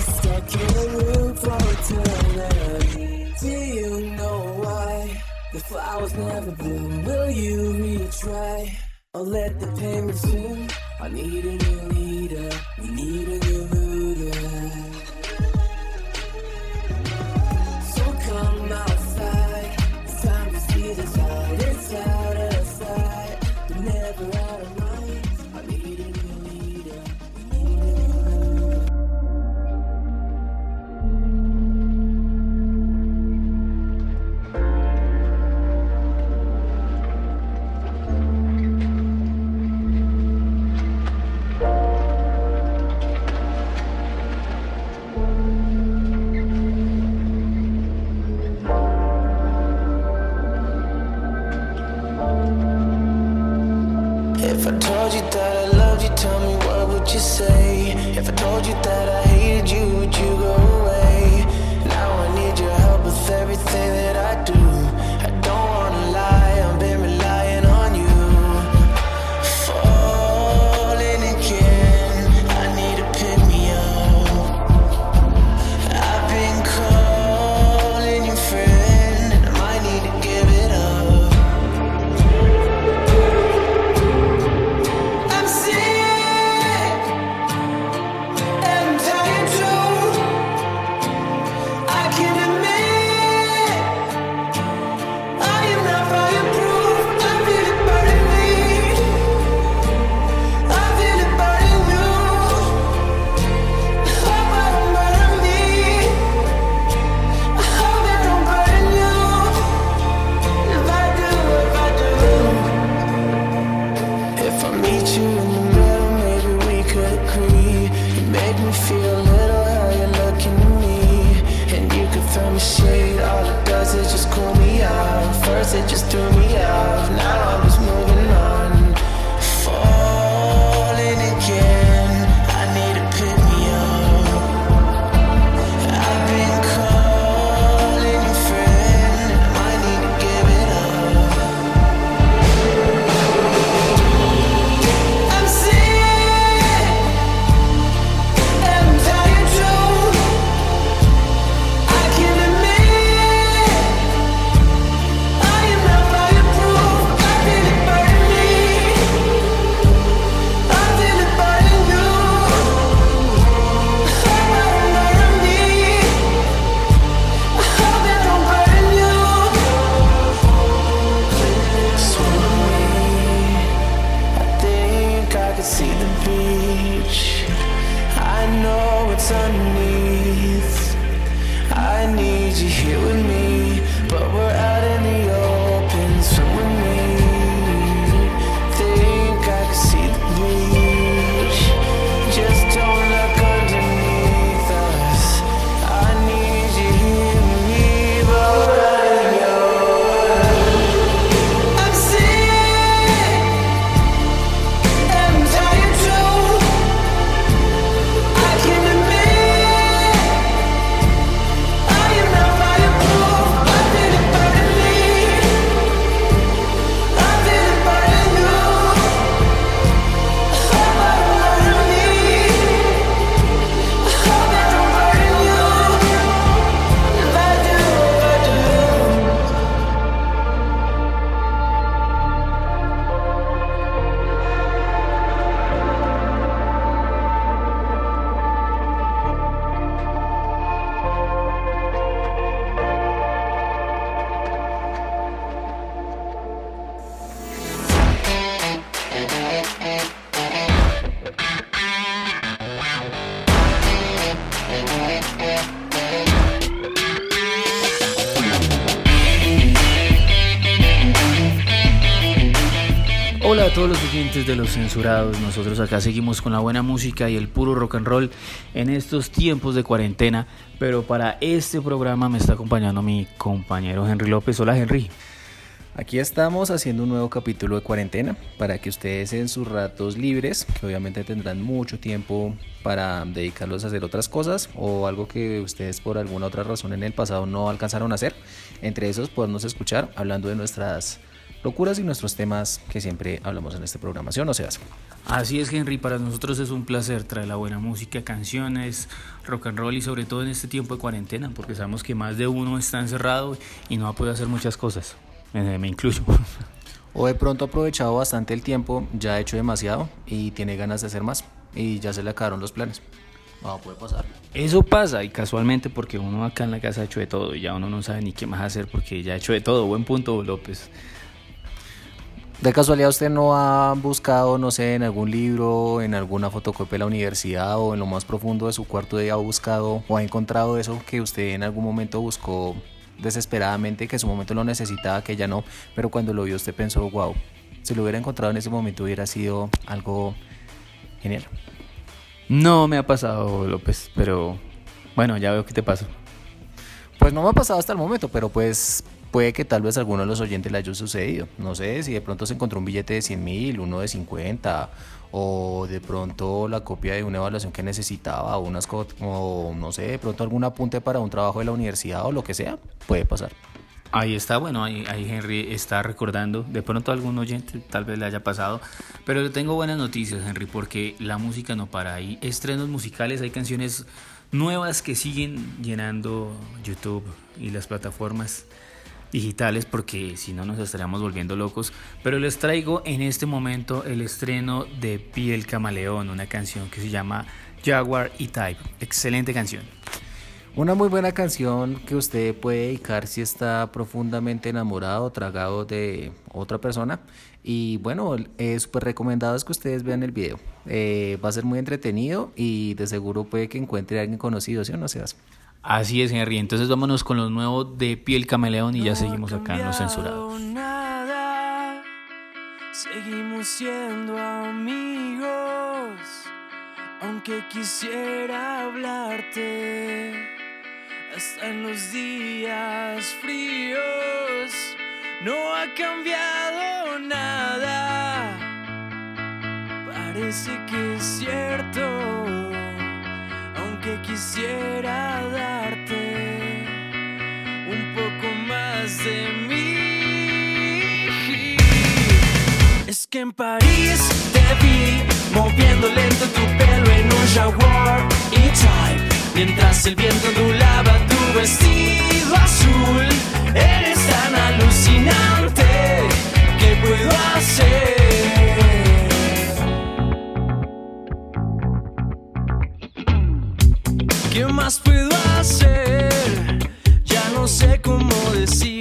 stuck in a room for eternity. Do you know why the flowers never bloom? Will you retry or let the pain resume? I need a new leader. We need a new todos los oyentes de los censurados. Nosotros acá seguimos con la buena música y el puro rock and roll en estos tiempos de cuarentena. Pero para este programa me está acompañando mi compañero Henry López. Hola Henry. Aquí estamos haciendo un nuevo capítulo de cuarentena para que ustedes en sus ratos libres, que obviamente tendrán mucho tiempo para dedicarlos a hacer otras cosas o algo que ustedes por alguna otra razón en el pasado no alcanzaron a hacer, entre esos podemos escuchar hablando de nuestras locuras y nuestros temas que siempre hablamos en esta programación, o sea. Así es, Henry, para nosotros es un placer traer la buena música, canciones, rock and roll y sobre todo en este tiempo de cuarentena, porque sabemos que más de uno está encerrado y no va a poder hacer muchas cosas, me, me incluyo. O de pronto ha aprovechado bastante el tiempo, ya ha hecho demasiado y tiene ganas de hacer más y ya se le acabaron los planes. No, puede pasar. Eso pasa y casualmente porque uno acá en la casa ha hecho de todo y ya uno no sabe ni qué más hacer porque ya ha hecho de todo. Buen punto, López. ¿De casualidad usted no ha buscado, no sé, en algún libro, en alguna fotocopia de la universidad o en lo más profundo de su cuarto de ha buscado o ha encontrado eso que usted en algún momento buscó desesperadamente, que en su momento lo necesitaba, que ya no, pero cuando lo vio usted pensó, wow, si lo hubiera encontrado en ese momento hubiera sido algo genial? No me ha pasado, López, pero bueno, ya veo que te pasó. Pues no me ha pasado hasta el momento, pero pues puede que tal vez a alguno de los oyentes le haya sucedido. No sé si de pronto se encontró un billete de 100 mil, uno de 50, o de pronto la copia de una evaluación que necesitaba, unas o no sé, de pronto algún apunte para un trabajo de la universidad o lo que sea, puede pasar. Ahí está, bueno, ahí, ahí, Henry está recordando, de pronto a algún oyente tal vez le haya pasado, pero le tengo buenas noticias, Henry, porque la música no para. Hay estrenos musicales, hay canciones nuevas que siguen llenando YouTube y las plataformas digitales porque si no nos estaríamos volviendo locos. Pero les traigo en este momento el estreno de Piel Camaleón, una canción que se llama Jaguar y Type. Excelente canción. Una muy buena canción que usted puede dedicar si está profundamente enamorado, tragado de otra persona. Y bueno, es súper recomendado es que ustedes vean el video. Eh, va a ser muy entretenido y de seguro puede que encuentre a alguien conocido, ¿sí o no seas? Así es, Henry. Entonces vámonos con los nuevos de Piel Camaleón y ya seguimos acá en los censurados. Nada. Seguimos siendo amigos, aunque quisiera hablarte. Hasta en los días fríos no ha cambiado nada. Parece que es cierto que quisiera darte un poco más de mí. Es que en París te vi moviendo lento tu pelo en un jaguar y type mientras el viento ondulaba tu vestido azul. Eres tan alucinante, ¿qué puedo hacer? Más puedo hacer? Ya no sé cómo decirte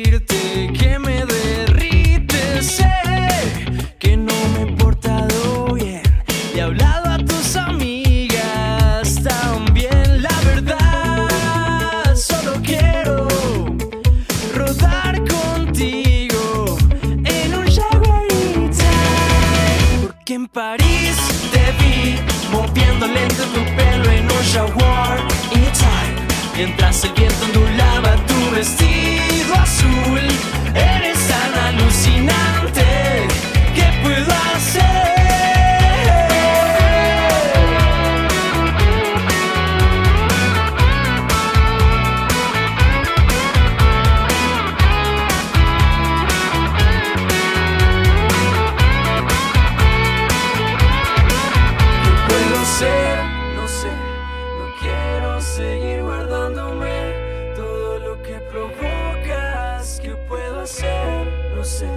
sé.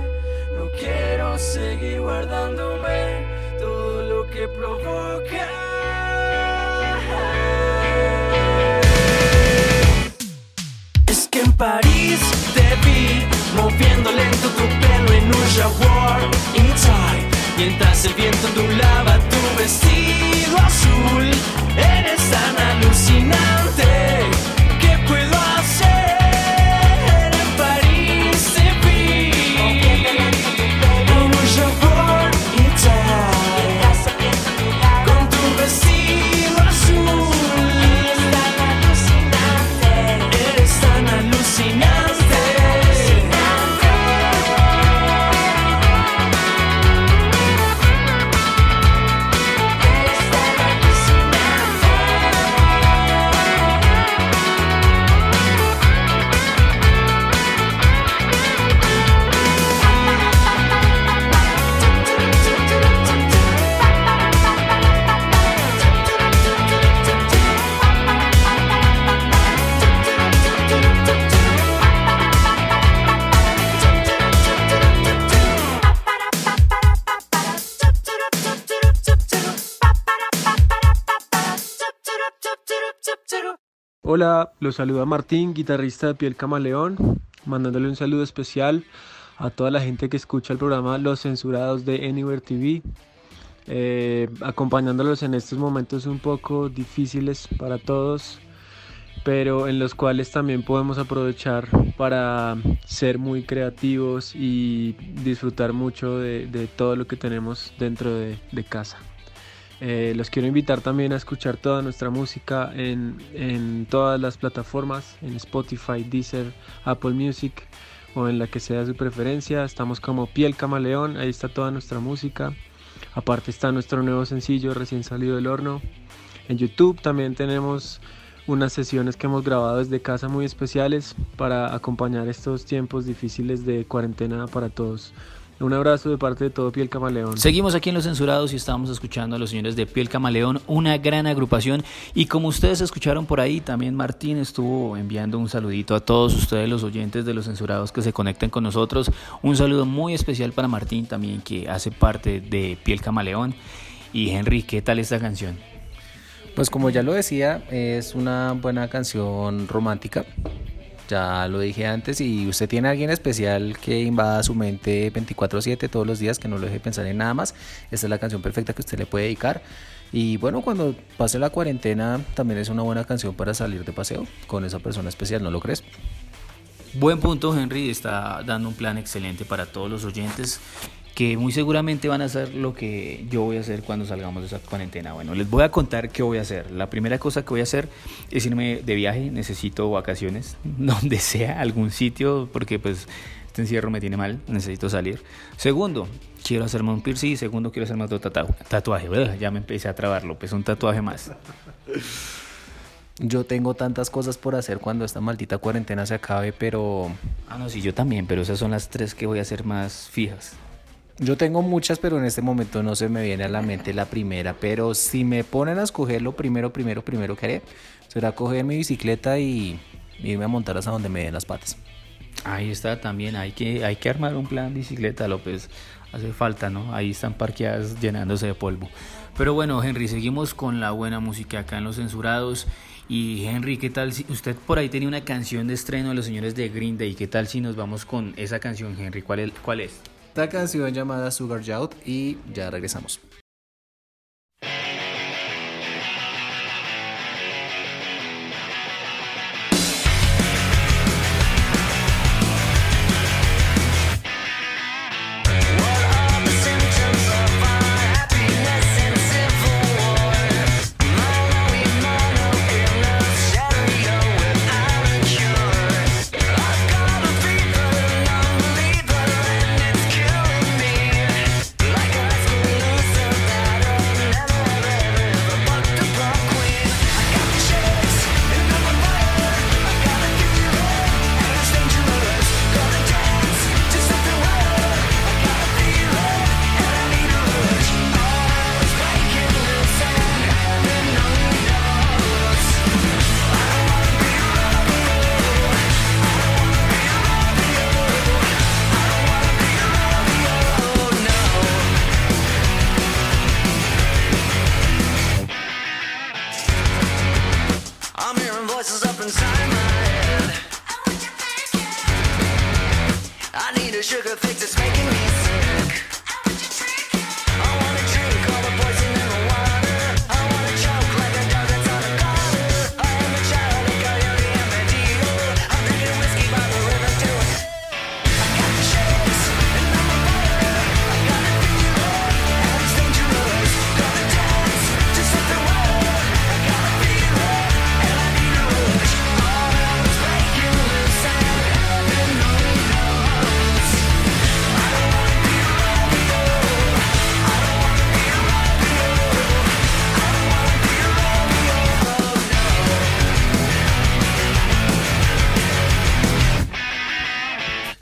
No quiero seguir guardándome todo lo que provoca. Es que en París te vi moviendo lento tu pelo en un jaguar inside mientras el viento ondulaba tu vestido azul eres tan alucinante Hola, los saluda Martín, guitarrista de Piel Camaleón, mandándole un saludo especial a toda la gente que escucha el programa Los Censurados de Anywhere TV, eh, acompañándolos en estos momentos un poco difíciles para todos, pero en los cuales también podemos aprovechar para ser muy creativos y disfrutar mucho de, todo lo que tenemos dentro de casa. Eh, los quiero invitar también a escuchar toda nuestra música en, todas las plataformas, en Spotify, Deezer, Apple Music o en la que sea su preferencia. Estamos como Piel Camaleón, ahí está toda nuestra música. Aparte está nuestro nuevo sencillo recién salido del horno. En YouTube también tenemos unas sesiones que hemos grabado desde casa muy especiales para acompañar estos tiempos difíciles de cuarentena para todos. Un abrazo de parte de todo Piel Camaleón. Seguimos aquí en Los Censurados y estamos escuchando a los señores de Piel Camaleón, una gran agrupación. Y como ustedes escucharon por ahí, también Martín estuvo enviando un saludito a todos ustedes, los oyentes de Los Censurados que se conecten con nosotros. Un saludo muy especial para Martín también, que hace parte de Piel Camaleón. Y Henry, ¿qué tal esta canción? Pues como ya lo decía, es una buena canción romántica ya lo dije antes, y usted tiene a alguien especial que invada su mente 24/7 todos los días, que no lo deje pensar en nada más, esta es la canción perfecta que usted le puede dedicar. Y bueno, cuando pase la cuarentena también es una buena canción para salir de paseo con esa persona especial, ¿no lo crees? Buen punto, Henry. Está dando un plan excelente para todos los oyentes que muy seguramente van a hacer lo que yo voy a hacer cuando salgamos de esa cuarentena. Bueno, les voy a contar qué voy a hacer. La primera cosa que voy a hacer es irme de viaje, necesito vacaciones, donde sea, algún sitio, porque pues este encierro me tiene mal, necesito salir. Segundo, quiero hacerme un piercing. Segundo, quiero hacerme otro tatuaje. ya me empecé a trabarlo, pues un tatuaje más. Yo tengo tantas cosas por hacer cuando esta maldita cuarentena se acabe, pero... Ah, no, sí, yo también, pero esas son las tres que voy a hacer más fijas. Yo tengo muchas, pero en este momento no se me viene a la mente la primera. Pero si me ponen a escoger lo primero, primero, primero que haré, será coger mi bicicleta y irme a montar hasta donde me den las patas. Ahí está también, hay que, hay que armar un plan bicicleta, López. Hace falta, ¿no? Ahí están parqueadas llenándose de polvo. Pero bueno, Henry, seguimos con la buena música acá en Los Censurados. Y Henry, ¿qué tal si usted por ahí tenía una canción de estreno de los señores de Green Day? ¿Qué tal si nos vamos con esa canción, Henry? ¿Cuál es? Cuál es? Esta canción llamada Sugar Jout y ya regresamos.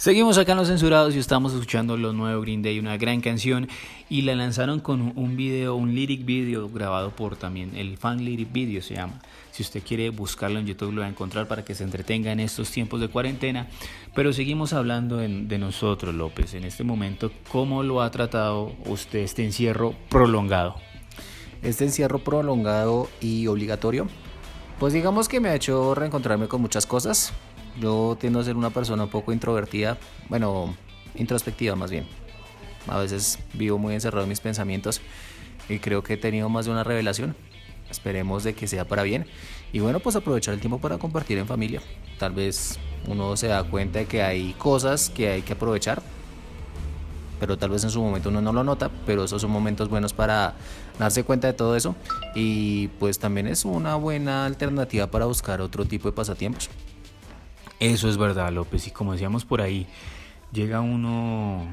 Seguimos acá en Los Censurados y estamos escuchando lo nuevo Green Day, una gran canción y la lanzaron con un video, un lyric video grabado por también el fan lyric video se llama. Si usted quiere buscarlo en YouTube lo va a encontrar para que se entretenga en estos tiempos de cuarentena. Pero seguimos hablando de nosotros, López, en este momento, ¿cómo lo ha tratado usted este encierro prolongado? Este encierro prolongado y obligatorio Pues digamos que me ha hecho reencontrarme con muchas cosas. Yo tiendo a ser una persona un poco introvertida, bueno, introspectiva más bien. A veces vivo muy encerrado en mis pensamientos y creo que he tenido más de una revelación. Esperemos de que sea para bien. Y bueno, pues aprovechar el tiempo para compartir en familia. Tal vez uno se da cuenta de que hay cosas que hay que aprovechar, pero tal vez en su momento uno no lo nota, pero esos son momentos buenos para darse cuenta de todo eso y pues también es una buena alternativa para buscar otro tipo de pasatiempos. Eso es verdad, López, y como decíamos por ahí, llega uno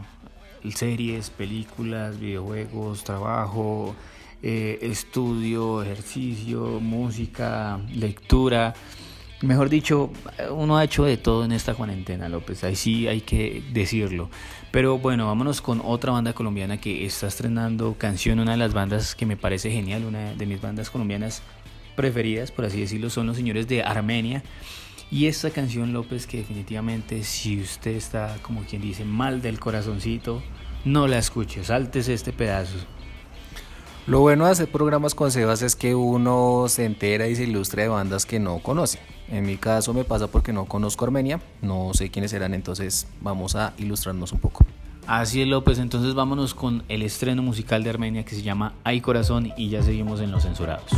series, películas, videojuegos, trabajo, eh, estudio, ejercicio, música, lectura. Mejor dicho, uno ha hecho de todo en esta cuarentena, López. Ahí sí hay que decirlo. Pero bueno, vámonos con otra banda colombiana que está estrenando canción. Una de las bandas que me parece genial, una de mis bandas colombianas preferidas, por así decirlo, son los señores de Armenia. Y esta canción, López, que definitivamente si usted está, como quien dice, mal del corazoncito, no la escuche, saltes este pedazo. Lo bueno de hacer programas con Sebas es que uno se entera y se ilustra de bandas que no conoce. En mi caso me pasa porque no conozco Armenia, no sé quiénes eran, entonces vamos a ilustrarnos un poco. Así es López, entonces vámonos con el estreno musical de Armenia que se llama Hay Corazón y ya seguimos en Los Censurados.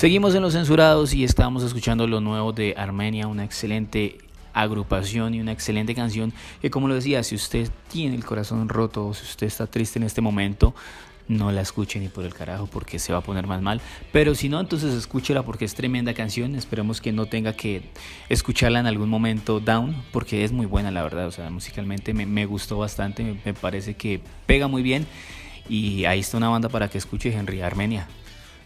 Seguimos en los censurados y estamos escuchando lo nuevo de Armenia, una excelente agrupación y una excelente canción que como lo decía, si usted tiene el corazón roto o si usted está triste en este momento, no la escuche ni por el carajo porque se va a poner más mal. Pero si no, entonces escúchela porque es tremenda canción. Esperemos que no tenga que escucharla en algún momento down porque es muy buena la verdad. O sea, musicalmente me, gustó bastante, me, me parece que pega muy bien. Y ahí está una banda para que escuche Henry Armenia.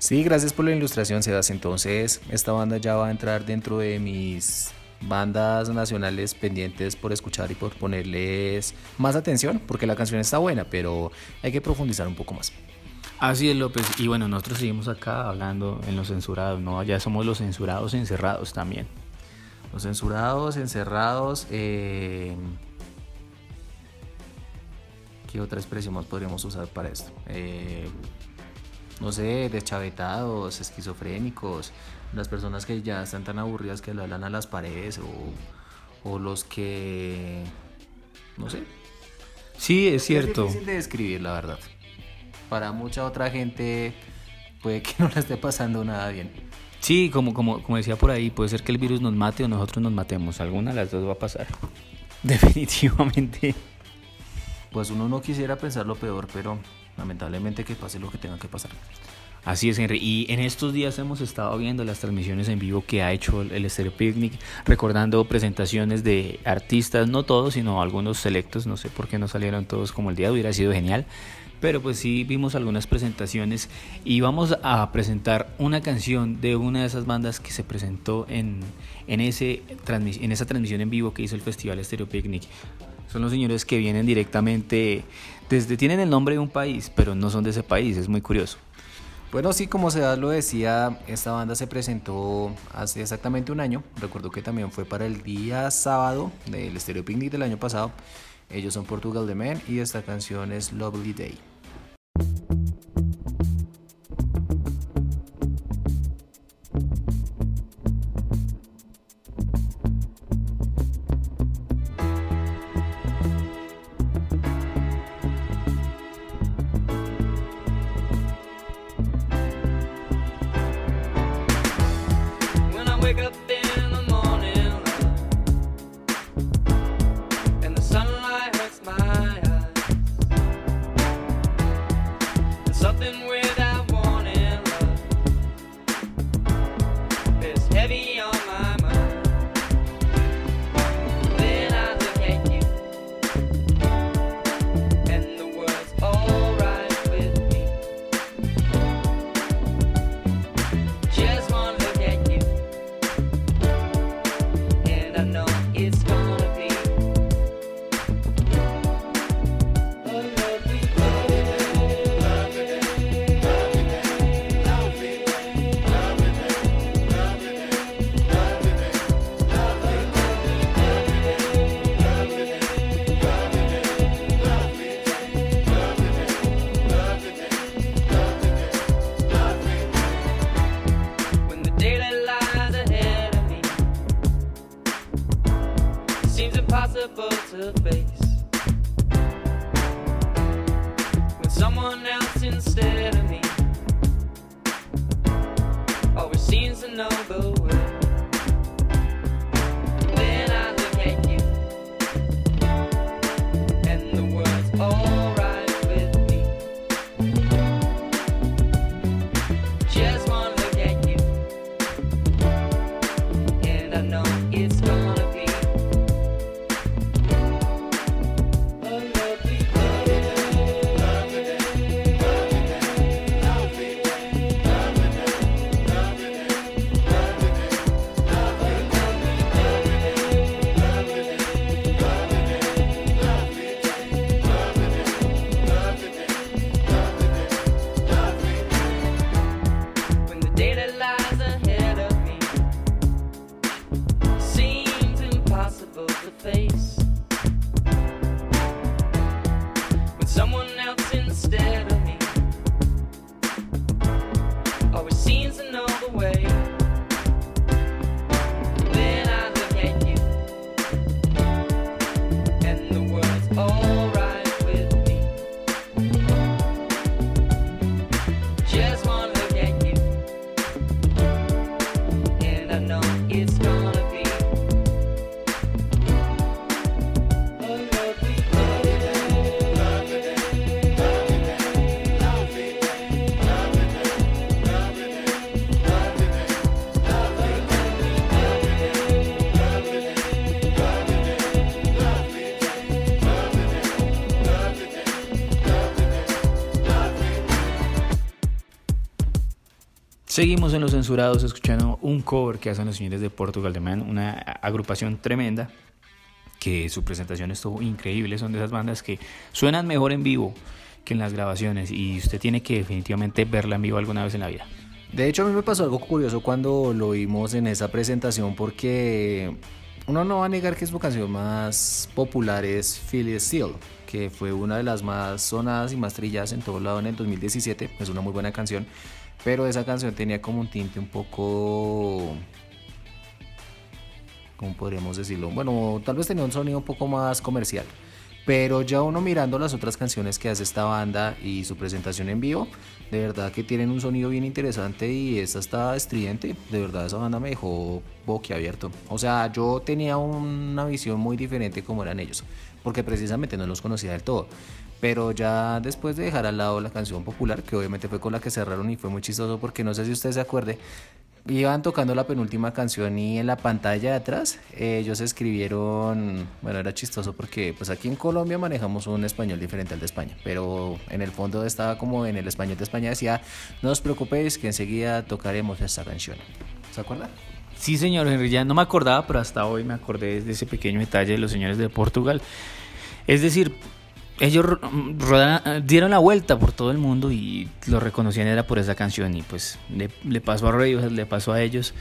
Sí, gracias por la ilustración, Sebas. Entonces, esta banda ya va a entrar dentro de mis bandas nacionales pendientes por escuchar y por ponerles más atención, porque la canción está buena, pero hay que profundizar un poco más. Así es, López. Y bueno, nosotros seguimos acá hablando en los censurados, ¿no? Ya somos los censurados encerrados también. Los censurados, encerrados. Eh, ¿Qué otra expresión más podríamos usar para esto? Eh, no sé, deschavetados, esquizofrénicos, las personas que ya están tan aburridas que le hablan a las paredes o, los que, no sé. Sí, es cierto. Es difícil de describir, la verdad. Para mucha otra gente puede que no le esté pasando nada bien. Sí, como, como, como decía por ahí, puede ser que el virus nos mate o nosotros nos matemos. Alguna de las dos va a pasar. Definitivamente. Pues uno no quisiera pensar lo peor, pero lamentablemente que pase lo que tenga que pasar. Así es, Henry. Y en estos días hemos estado viendo las transmisiones en vivo que ha hecho el Stereo Picnic, recordando presentaciones de artistas, no todos, sino algunos selectos. No sé por qué no salieron todos como el día, hubiera sido genial. Pero pues sí vimos algunas presentaciones y vamos a presentar una canción de una de esas bandas que se presentó en, en, ese, en esa transmisión en vivo que hizo el Festival Stereo Picnic. Son los señores que vienen directamente desde, tienen el nombre de un país, pero no son de ese país, es muy curioso. Bueno, sí, como se lo decía, esta banda se presentó hace exactamente un año. Recuerdo que también fue para el día sábado del Stereo Picnic del año pasado. Ellos son Portugal The Men y esta canción es Lovely Day. wake up. it's Seguimos en los censurados escuchando un cover que hacen los señores de Portugal de Man, una agrupación tremenda que su presentación estuvo increíble, son de esas bandas que suenan mejor en vivo que en las grabaciones y usted tiene que definitivamente verla en vivo alguna vez en la vida. De hecho a mí me pasó algo curioso cuando lo vimos en esa presentación porque uno no va a negar que su canción más popular es Philly Steel, que fue una de las más sonadas y más trilladas en todo lado en el 2017, es una muy buena canción pero esa canción tenía como un tinte un poco... ¿Cómo podríamos decirlo? Bueno, tal vez tenía un sonido un poco más comercial. Pero ya uno mirando las otras canciones que hace esta banda y su presentación en vivo, de verdad que tienen un sonido bien interesante y esta está estridente. De verdad esa banda me dejó boquiabierto. O sea, yo tenía una visión muy diferente como eran ellos, porque precisamente no los conocía del todo. Pero ya después de dejar al lado la canción popular, que obviamente fue con la que cerraron y fue muy chistoso porque no sé si usted se acuerde, iban tocando la penúltima canción y en la pantalla de atrás ellos escribieron, bueno, era chistoso porque pues aquí en Colombia manejamos un español diferente al de España, pero en el fondo estaba como en el español de España decía, no os preocupéis que enseguida tocaremos esta canción. ¿Se acuerda? Sí, señor Henry, ya no me acordaba, pero hasta hoy me acordé de ese pequeño detalle de los señores de Portugal. Es decir, ellos dieron la vuelta por todo el mundo y lo reconocían era por esa canción y pues le, pasó a Radiohead, le pasó a ellos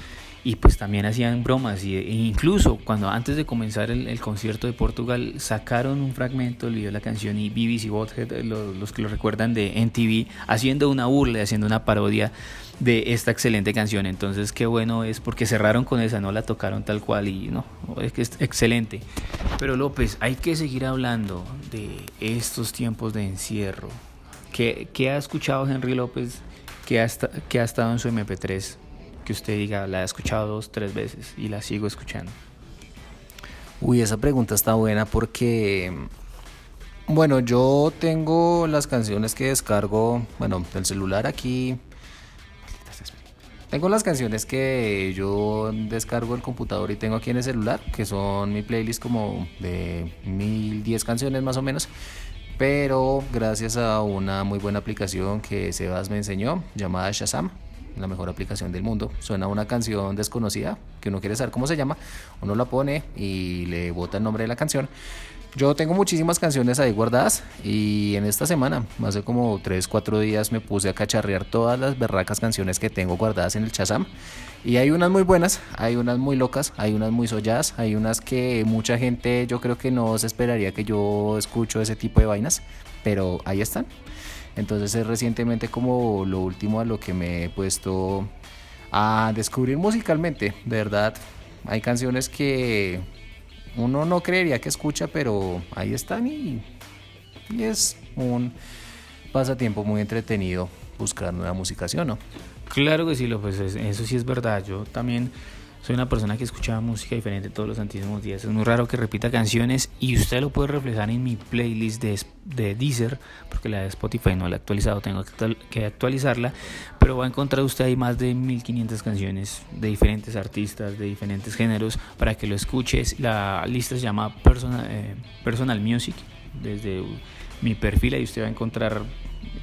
y pues también hacían bromas y, e incluso cuando antes de comenzar el, concierto de Portugal sacaron un fragmento del video de la canción y BBC Bothead, los, los que lo recuerdan de NTV, haciendo una burla, haciendo una parodia de esta excelente canción. Entonces, qué bueno es porque cerraron con esa, no la tocaron tal cual y no, es que es excelente. Pero López, hay que seguir hablando de estos tiempos de encierro. ¿Qué, ha escuchado Henry López que ha, ha estado en su MP3? Que usted diga, la he escuchado dos, tres veces y la sigo escuchando. Uy, esa pregunta está buena porque bueno, yo tengo las canciones que descargo, bueno, del celular aquí tengo las canciones que yo descargo el computador y tengo aquí en el celular, que son mi playlist como de 1010 canciones más o menos. Pero gracias a una muy buena aplicación que Sebas me enseñó, llamada Shazam, la mejor aplicación del mundo. Suena una canción desconocida que uno quiere saber cómo se llama, uno la pone y le bota el nombre de la canción yo tengo muchísimas canciones ahí guardadas y en esta semana, hace como 3, 4 días me puse a cacharrear todas las berracas canciones que tengo guardadas en el Chazam. Y hay unas muy buenas, hay unas muy locas, hay unas muy solladas, hay unas que mucha gente yo creo que no se esperaría que yo escucho ese tipo de vainas, pero ahí están. Entonces es recientemente como lo último a lo que me he puesto a descubrir musicalmente, de verdad. Hay canciones que uno no creería que escucha, pero ahí están y, es un pasatiempo muy entretenido buscar nueva música, ¿sí o no? Claro que sí, pues eso sí es verdad. Yo también soy una persona que escucha música diferente todos los santísimos días. Es muy raro que repita canciones y usted lo puede reflejar en mi playlist de, de Deezer, porque la de Spotify no la he actualizado, tengo que actualizarla, pero va a encontrar usted ahí más de 1500 canciones de diferentes artistas, de diferentes géneros, para que lo escuches. La lista se llama Personal, eh, Personal Music, desde mi perfil ahí usted va a encontrar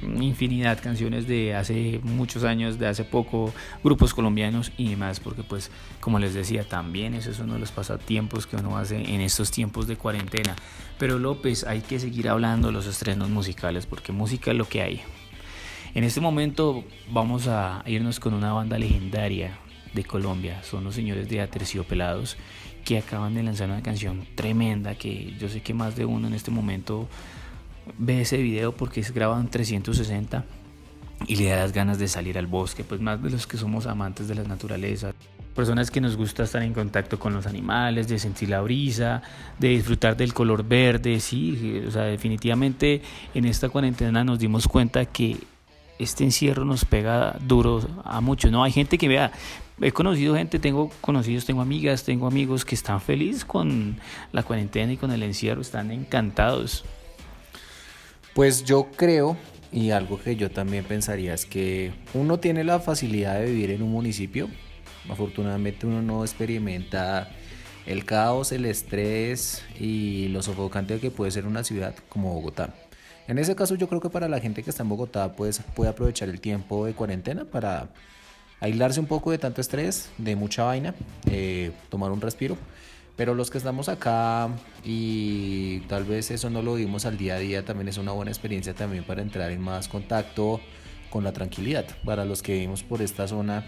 infinidad canciones de hace muchos años, de hace poco, grupos colombianos y demás, porque pues como les decía, también eso es uno de los pasatiempos que uno hace en estos tiempos de cuarentena. Pero López, hay que seguir hablando de los estrenos musicales, porque música es lo que hay. En este momento vamos a irnos con una banda legendaria de Colombia, son los señores de Aterciopelados, que acaban de lanzar una canción tremenda que yo sé que más de uno en este momento ve ese video porque es grabado en 360 y le da las ganas de salir al bosque, pues más de los que somos amantes de la naturaleza, personas que nos gusta estar en contacto con los animales, de sentir la brisa, de disfrutar del color verde, sí, o sea, definitivamente en esta cuarentena nos dimos cuenta que este encierro nos pega duro a muchos, ¿no? Hay gente que vea, he conocido gente, tengo conocidos, tengo amigas, tengo amigos que están felices con la cuarentena y con el encierro, están encantados. Pues yo creo, y algo que yo también pensaría es que uno tiene la facilidad de vivir en un municipio. Afortunadamente uno no experimenta el caos, el estrés y lo sofocante que puede ser una ciudad como Bogotá. En ese caso yo creo que para la gente que está en Bogotá pues puede aprovechar el tiempo de cuarentena para aislarse un poco de tanto estrés, de mucha vaina, eh, tomar un respiro. Pero los que estamos acá y tal vez eso no lo vimos al día a día, también es una buena experiencia también para entrar en más contacto con la tranquilidad. Para los que vivimos por esta zona,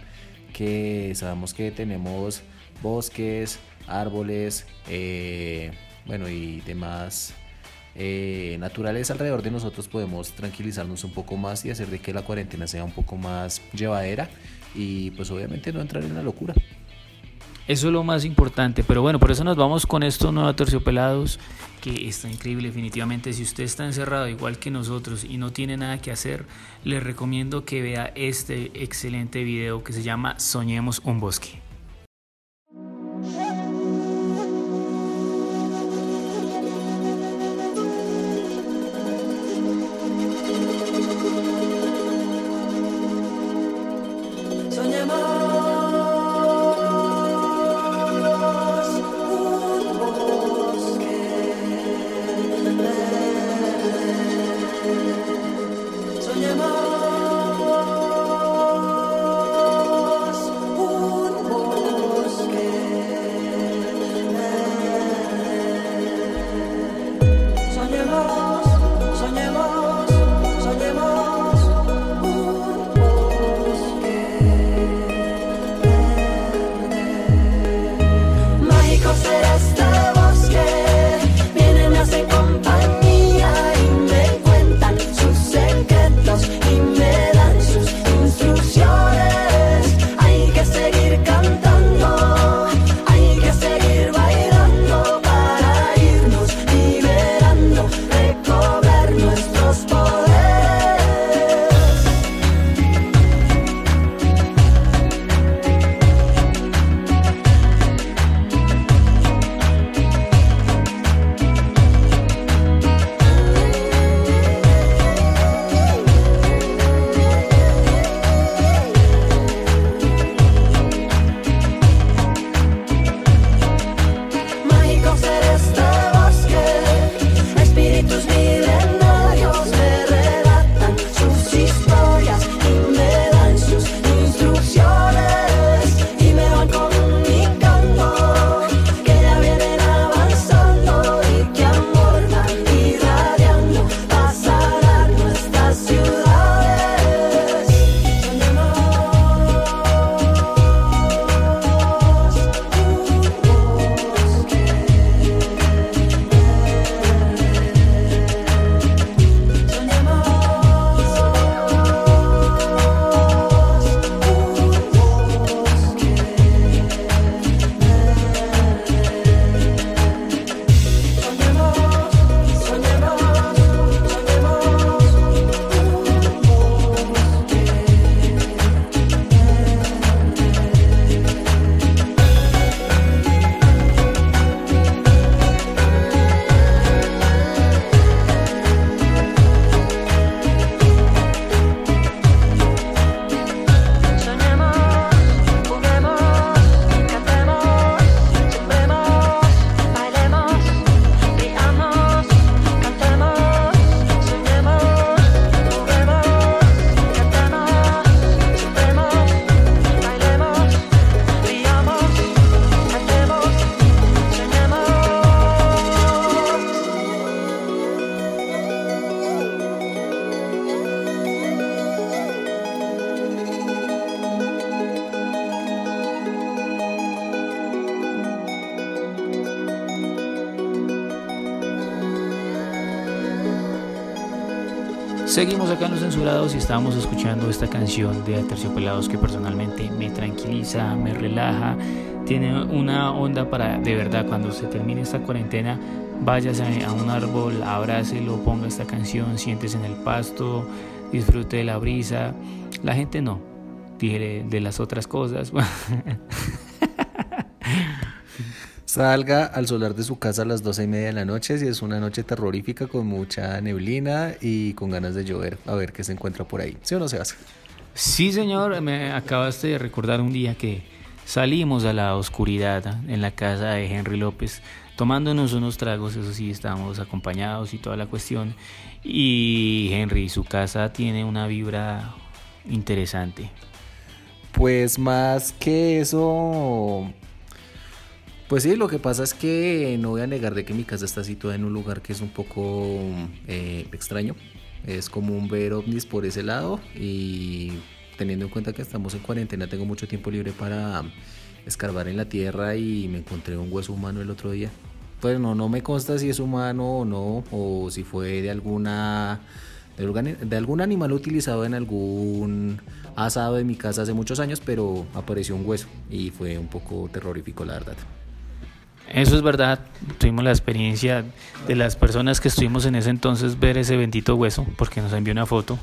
que sabemos que tenemos bosques, árboles, eh, bueno y demás eh, naturaleza alrededor de nosotros podemos tranquilizarnos un poco más y hacer de que la cuarentena sea un poco más llevadera y pues obviamente no entrar en la locura. Eso es lo más importante, pero bueno, por eso nos vamos con estos nuevos terciopelados, que está increíble definitivamente. Si usted está encerrado igual que nosotros y no tiene nada que hacer, le recomiendo que vea este excelente video que se llama Soñemos un bosque. Estamos escuchando esta canción de Terciopelados que personalmente me tranquiliza, me relaja, tiene una onda para de verdad cuando se termine esta cuarentena, váyase a un árbol, abrácelo, ponga esta canción, siéntese en el pasto, disfrute de la brisa. La gente no, dije de las otras cosas. Salga al solar de su casa a las doce y media de la noche si es una noche terrorífica con mucha neblina y con ganas de llover, a ver qué se encuentra por ahí. ¿Sí o no se hace? Sí, señor, me acabaste de recordar un día que salimos a la oscuridad en la casa de Henry López, tomándonos unos tragos, eso sí, estábamos acompañados y toda la cuestión. Y Henry, su casa tiene una vibra interesante. Pues más que eso, pues sí, lo que pasa es que no voy a negar de que mi casa está situada en un lugar que es un poco eh, extraño. Es común ver ovnis por ese lado y teniendo en cuenta que estamos en cuarentena tengo mucho tiempo libre para escarbar en la tierra y me encontré un hueso humano el otro día. Pues no, no me consta si es humano o no, o si fue de alguna de, algún animal utilizado en algún asado de mi casa hace muchos años, pero apareció un hueso y fue un poco terrorífico la verdad. Eso es verdad, tuvimos la experiencia de las personas que estuvimos en ese entonces ver ese bendito hueso, porque nos envió una foto,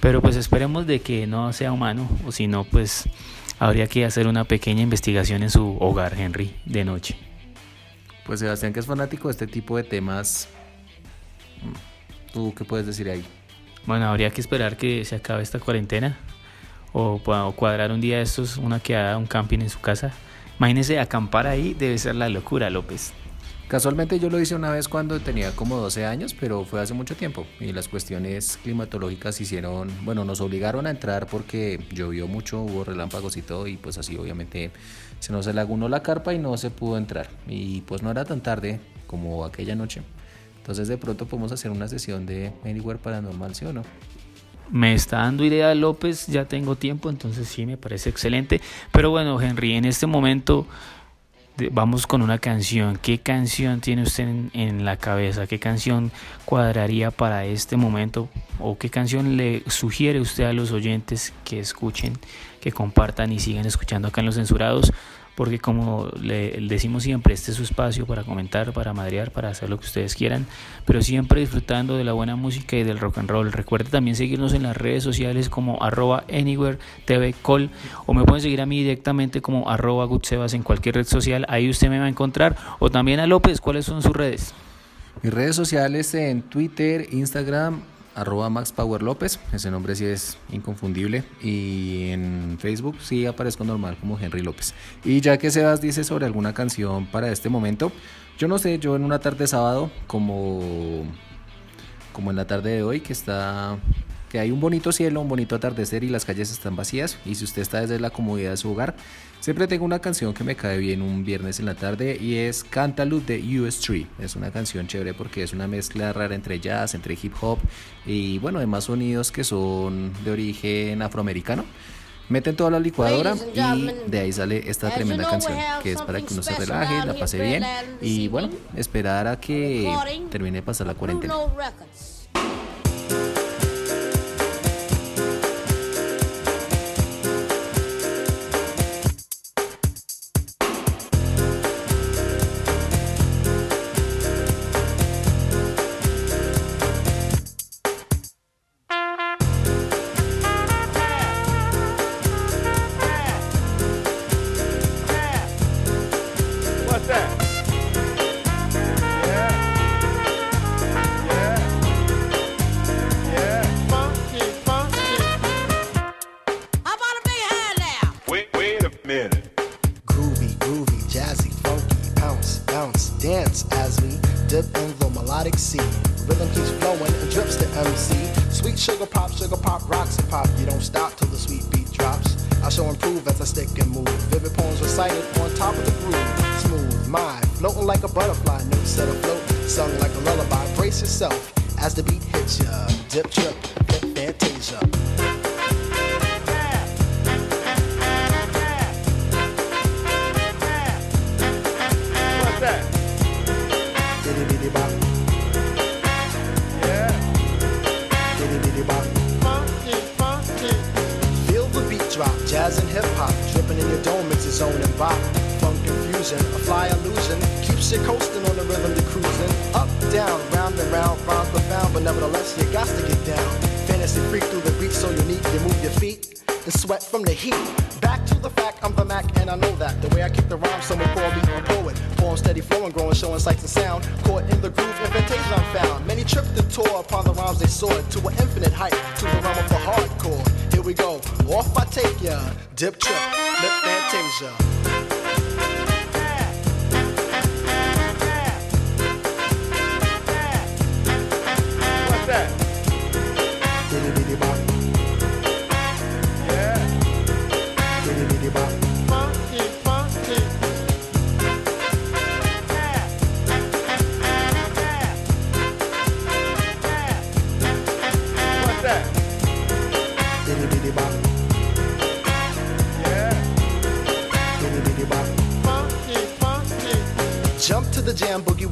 pero pues esperemos de que no sea humano, o si no, pues habría que hacer una pequeña investigación en su hogar, Henry, de noche. Pues Sebastián, que es fanático de este tipo de temas, ¿tú qué puedes decir ahí? Bueno, habría que esperar que se acabe esta cuarentena o, o cuadrar un día de estos, una que haga un camping en su casa Imagínese acampar ahí, debe ser la locura, López. Casualmente yo lo hice una vez cuando tenía como 12 años, pero fue hace mucho tiempo y las cuestiones climatológicas hicieron, bueno, nos obligaron a entrar porque llovió mucho, hubo relámpagos y todo y pues así obviamente se nos lagunó la carpa y no se pudo entrar y pues no era tan tarde como aquella noche. Entonces de pronto podemos hacer una sesión de Anywhere Paranormal, ¿sí o no? Me está dando idea López, ya tengo tiempo, entonces sí me parece excelente. Pero bueno, Henry, en este momento vamos con una canción. ¿Qué canción tiene usted en, la cabeza? ¿Qué canción cuadraría para este momento? ¿O qué canción le sugiere usted a los oyentes que escuchen, que compartan y sigan escuchando acá en Los Censurados? Porque como le decimos siempre, este es su espacio para comentar, para madrear, para hacer lo que ustedes quieran, pero siempre disfrutando de la buena música y del rock and roll. Recuerde también seguirnos en las redes sociales como arroba anywhere o me pueden seguir a mí directamente como arroba gutsebas en cualquier red social, ahí usted me va a encontrar, o también a López, ¿cuáles son sus redes? Mis redes sociales en Twitter, Instagram, arroba Max Power López, ese nombre sí es inconfundible. Y en Facebook sí aparezco normal como Henry López. Y ya que Sebas dice sobre alguna canción para este momento, yo no sé, yo en una tarde sábado, como, como en la tarde de hoy, que está que hay un bonito cielo, un bonito atardecer y las calles están vacías. Y si usted está desde la comodidad de su hogar, siempre tengo una canción que me cae bien un viernes en la tarde y es Cantaloupe de US 3 Es una canción chévere porque es una mezcla rara entre jazz, entre hip hop y bueno, además sonidos que son de origen afroamericano. Meten toda la licuadora y de ahí sale esta tremenda canción que es para que uno se relaje, la pase bien y bueno, esperar a que termine de pasar la cuarentena. Jazz and hip hop, dripping in your dome, it's its own and bop. Funk infusion, a fly illusion, keeps you coasting on the rhythm to cruising. Up, down, round and round, rhymes profound, but nevertheless you got to get down. Fantasy freak through the beat, so unique, you move your feet the sweat from the heat. Back to the fact, I'm the Mac, and I know that. The way I kick the rhyme, someone call me a poet. Form steady flowing, growing, showing sights and sound. Caught in the groove, invitation I'm found. Many tripped and tore upon the rhymes they soared to an infinite height, to the realm of the hardcore. Here we go, off I take ya, dip trip, lip fantasia.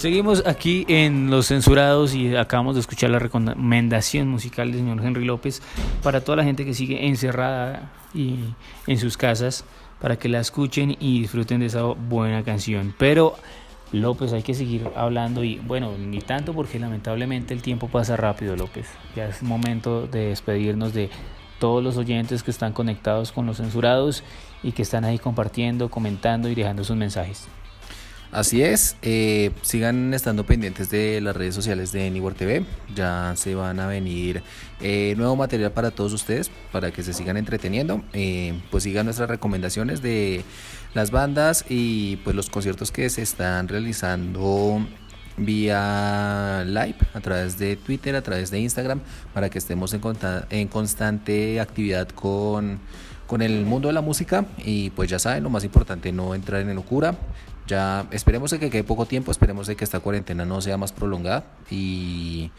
Seguimos aquí en Los Censurados y acabamos de escuchar la recomendación musical del señor Henry López para toda la gente que sigue encerrada y en sus casas para que la escuchen y disfruten de esa buena canción. Pero López, hay que seguir hablando y bueno, ni tanto porque lamentablemente el tiempo pasa rápido, López. Ya es momento de despedirnos de todos los oyentes que están conectados con los censurados y que están ahí compartiendo, comentando y dejando sus mensajes. Así es, eh, sigan estando pendientes de las redes sociales de Anywhere TV, ya se van a venir eh, nuevo material para todos ustedes, para que se sigan entreteniendo, eh, pues sigan nuestras recomendaciones de las bandas y pues los conciertos que se están realizando vía live a través de Twitter, a través de Instagram, para que estemos en, en constante actividad con, con el mundo de la música. Y pues ya saben, lo más importante, no entrar en locura. Ya esperemos de que quede poco tiempo, esperemos de que esta cuarentena no sea más prolongada y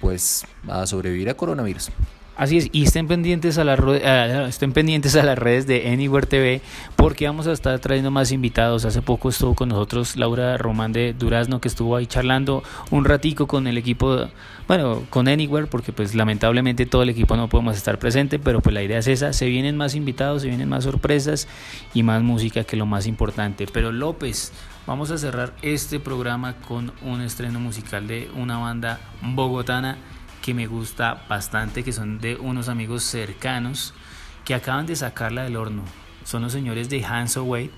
pues a sobrevivir a coronavirus. Así es, y estén pendientes a, la a- estén pendientes a las redes de Anywhere TV porque vamos a estar trayendo más invitados. Hace poco estuvo con nosotros Laura Román de Durazno que estuvo ahí charlando un ratico con el equipo, bueno, con Anywhere porque pues lamentablemente todo el equipo no podemos estar presente, pero pues la idea es esa, se vienen más invitados, se vienen más sorpresas y más música que lo más importante. Pero López, vamos a cerrar este programa con un estreno musical de una banda bogotana que me gusta bastante, que son de unos amigos cercanos que acaban de sacarla del horno. Son los señores de Hands Away,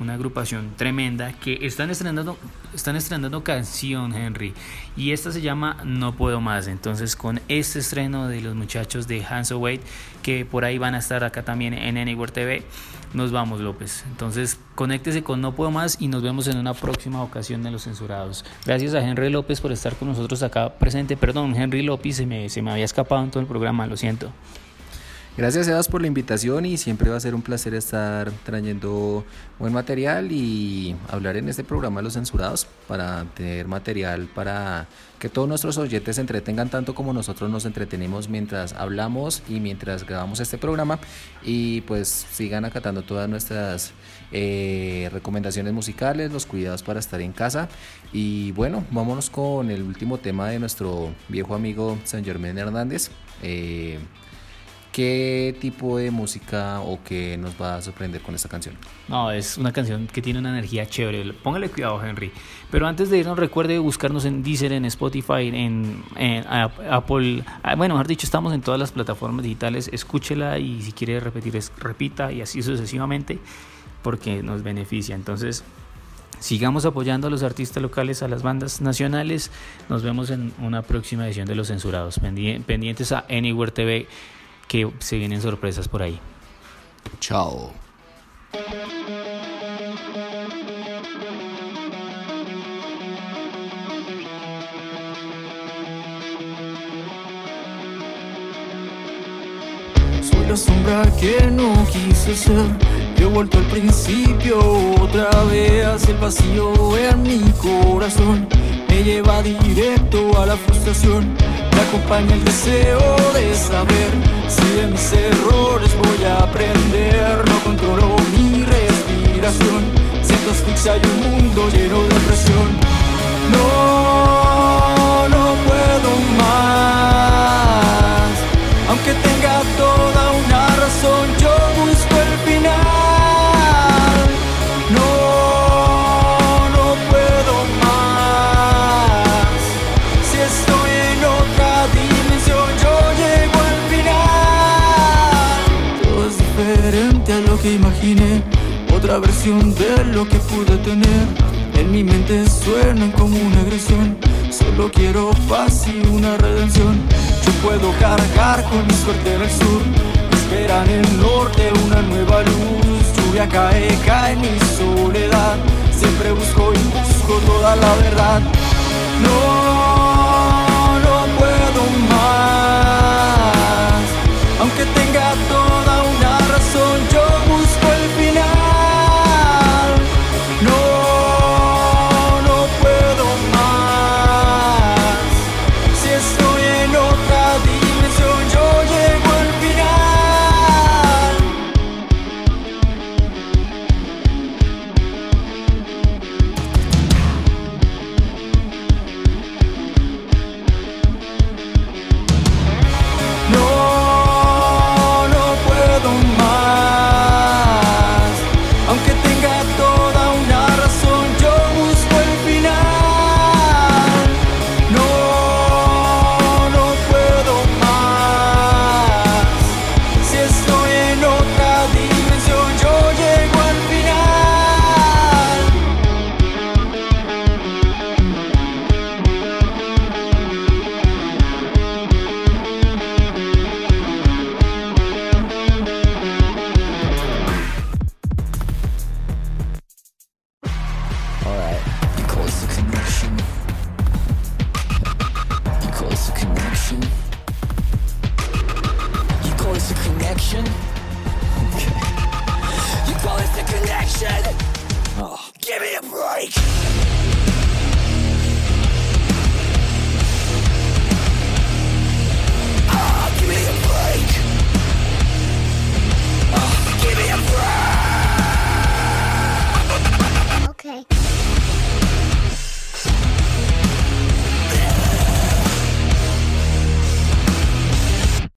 una agrupación tremenda que están estrenando, están estrenando canción, Henry, y esta se llama No Puedo Más. Entonces, con este estreno de los muchachos de Hands Away, que por ahí van a estar acá también en Anywhere TV, nos vamos, López. Entonces, conéctese con No Puedo Más y nos vemos en una próxima ocasión de Los Censurados. Gracias a Henry López por estar con nosotros acá presente. Perdón, Henry López, se me, se me había escapado en todo el programa, lo siento. Gracias Sebas por la invitación y siempre va a ser un placer estar trayendo buen material y hablar en este programa de los censurados para tener material para que todos nuestros oyentes se entretengan tanto como nosotros nos entretenemos mientras hablamos y mientras grabamos este programa y pues sigan acatando todas nuestras eh, recomendaciones musicales, los cuidados para estar en casa y bueno, vámonos con el último tema de nuestro viejo amigo San Germán Hernández. Eh, ¿Qué tipo de música o qué nos va a sorprender con esta canción? No, es una canción que tiene una energía chévere. Póngale cuidado, Henry. Pero antes de irnos, recuerde buscarnos en Deezer, en Spotify, en, en Ap- Apple. ah, Bueno, mejor dicho, estamos en todas las plataformas digitales. Escúchela y si quiere repetir, repita y así sucesivamente, porque nos beneficia. Entonces, Sigamos apoyando a los artistas locales, a las bandas nacionales. Nos vemos en una próxima edición de Los Censurados. Pendientes a Anywhere TV que se vienen sorpresas por ahí. Chao. Soy la sombra que no quise ser He vuelto al principio otra vez el vacío en mi corazón me lleva directo a la frustración. Acompaña el deseo de saber si de mis errores voy a aprender. No controlo mi respiración, siento asfixia y un mundo lleno de presión. No, no puedo más, aunque tenga toda una razón, de lo que pude tener. En mi mente suenan como una agresión, solo quiero paz y una redención. Yo puedo cargar con mi suerte en sur, espera en el norte una nueva luz. Lluvia cae, cae mi soledad, siempre busco y busco toda la verdad. No